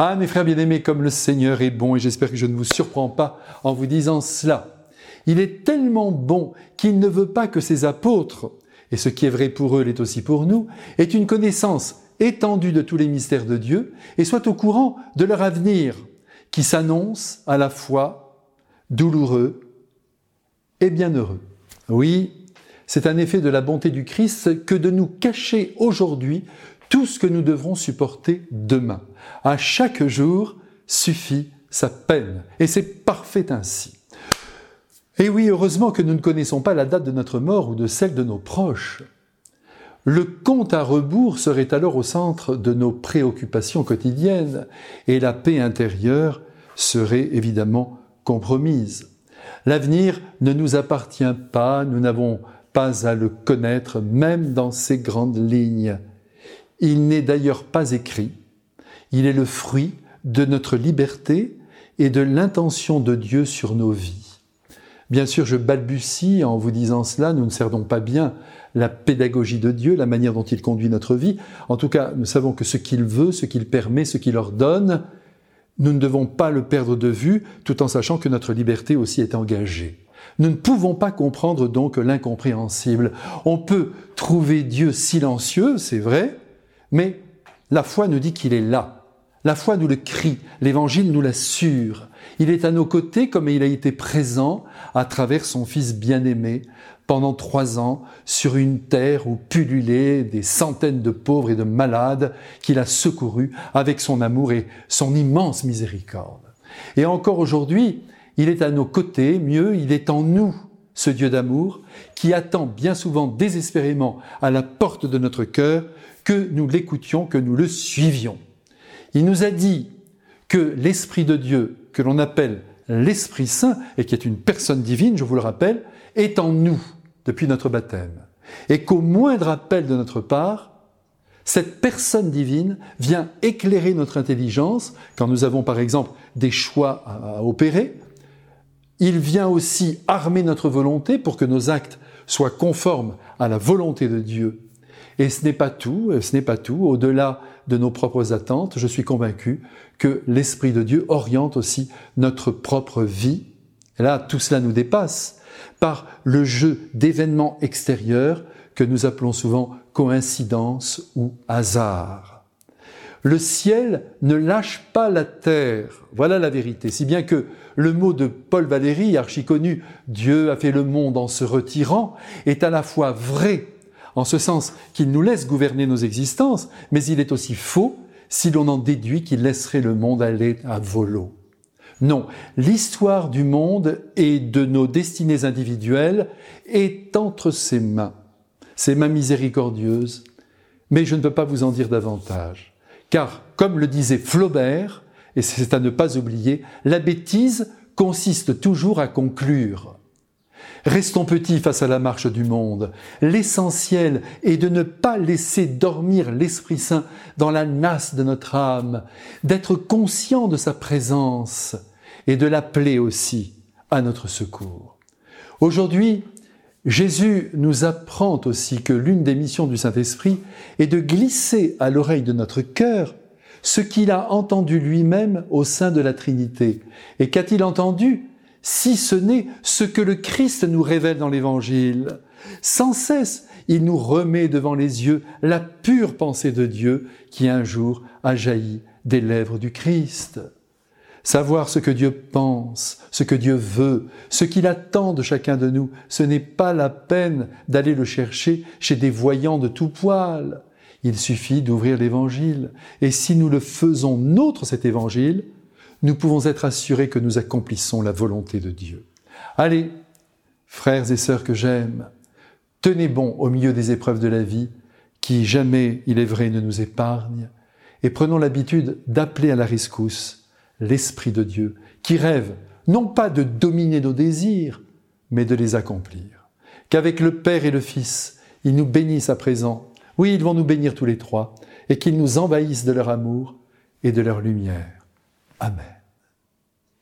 Ah, mes frères bien-aimés, comme le Seigneur est bon, et j'espère que je ne vous surprends pas en vous disant cela. Il est tellement bon qu'il ne veut pas que ses apôtres, et ce qui est vrai pour eux l'est aussi pour nous, aient une connaissance étendue de tous les mystères de Dieu et soient au courant de leur avenir, qui s'annonce à la fois douloureux et bienheureux. Oui, c'est un effet de la bonté du Christ que de nous cacher aujourd'hui tout ce que nous devrons supporter demain. À chaque jour suffit sa peine. Et c'est parfait ainsi. Et oui, heureusement que nous ne connaissons pas la date de notre mort ou de celle de nos proches. Le compte à rebours serait alors au centre de nos préoccupations quotidiennes et la paix intérieure serait évidemment compromise. L'avenir ne nous appartient pas, nous n'avons pas à le connaître, même dans ses grandes lignes. Il n'est d'ailleurs pas écrit, il est le fruit de notre liberté et de l'intention de Dieu sur nos vies. Bien sûr, je balbutie en vous disant cela, nous ne cerdons pas bien la pédagogie de Dieu, la manière dont il conduit notre vie. En tout cas, nous savons que ce qu'il veut, ce qu'il permet, ce qu'il ordonne, nous ne devons pas le perdre de vue, tout en sachant que notre liberté aussi est engagée. Nous ne pouvons pas comprendre donc l'incompréhensible. On peut trouver Dieu silencieux, c'est vrai, mais la foi nous dit qu'il est là. La foi nous le crie, l'évangile nous l'assure. Il est à nos côtés comme il a été présent à travers son Fils bien-aimé pendant trois ans sur une terre où pullulaient des centaines de pauvres et de malades qu'il a secourus avec son amour et son immense miséricorde. Et encore aujourd'hui, il est à nos côtés, mieux, il est en nous, ce Dieu d'amour, qui attend bien souvent désespérément à la porte de notre cœur que nous l'écoutions, que nous le suivions. Il nous a dit que l'Esprit de Dieu, que l'on appelle l'Esprit Saint, et qui est une personne divine, je vous le rappelle, est en nous depuis notre baptême. Et qu'au moindre appel de notre part, cette personne divine vient éclairer notre intelligence quand nous avons par exemple des choix à opérer, il vient aussi armer notre volonté pour que nos actes soient conformes à la volonté de Dieu. Et ce n'est pas tout, ce n'est pas tout. Au-delà de nos propres attentes, je suis convaincu que l'Esprit de Dieu oriente aussi notre propre vie. Là, tout cela nous dépasse par le jeu d'événements extérieurs que nous appelons souvent coïncidence ou hasard. Le ciel ne lâche pas la terre. Voilà la vérité. Si bien que le mot de Paul Valéry, archi connu, Dieu a fait le monde en se retirant, est à la fois vrai, en ce sens qu'il nous laisse gouverner nos existences, mais il est aussi faux si l'on en déduit qu'il laisserait le monde aller à volo. Non, l'histoire du monde et de nos destinées individuelles est entre ses mains, ses mains miséricordieuses, mais je ne peux pas vous en dire davantage. Car, comme le disait Flaubert, et c'est à ne pas oublier, la bêtise consiste toujours à conclure. Restons petits face à la marche du monde. L'essentiel est de ne pas laisser dormir l'Esprit Saint dans la nasse de notre âme, d'être conscient de sa présence et de l'appeler aussi à notre secours. Aujourd'hui, Jésus nous apprend aussi que l'une des missions du Saint-Esprit est de glisser à l'oreille de notre cœur ce qu'il a entendu lui-même au sein de la Trinité. Et qu'a-t-il entendu? Si ce n'est ce que le Christ nous révèle dans l'Évangile Sans cesse, il nous remet devant les yeux la pure pensée de Dieu qui un jour a jailli des lèvres du Christ. Savoir ce que Dieu pense, ce que Dieu veut, ce qu'il attend de chacun de nous, ce n'est pas la peine d'aller le chercher chez des voyants de tout poil. Il suffit d'ouvrir l'Évangile. Et si nous le faisons nôtre, cet Évangile, nous pouvons être assurés que nous accomplissons la volonté de Dieu. Allez, frères et sœurs que j'aime, tenez bon au milieu des épreuves de la vie, qui jamais, il est vrai, ne nous épargnent, et prenons l'habitude d'appeler à la rescousse l'Esprit de Dieu, qui rêve non pas de dominer nos désirs, mais de les accomplir. Qu'avec le Père et le Fils, ils nous bénissent à présent. Oui, ils vont nous bénir tous les trois, et qu'ils nous envahissent de leur amour et de leur lumière. Amen.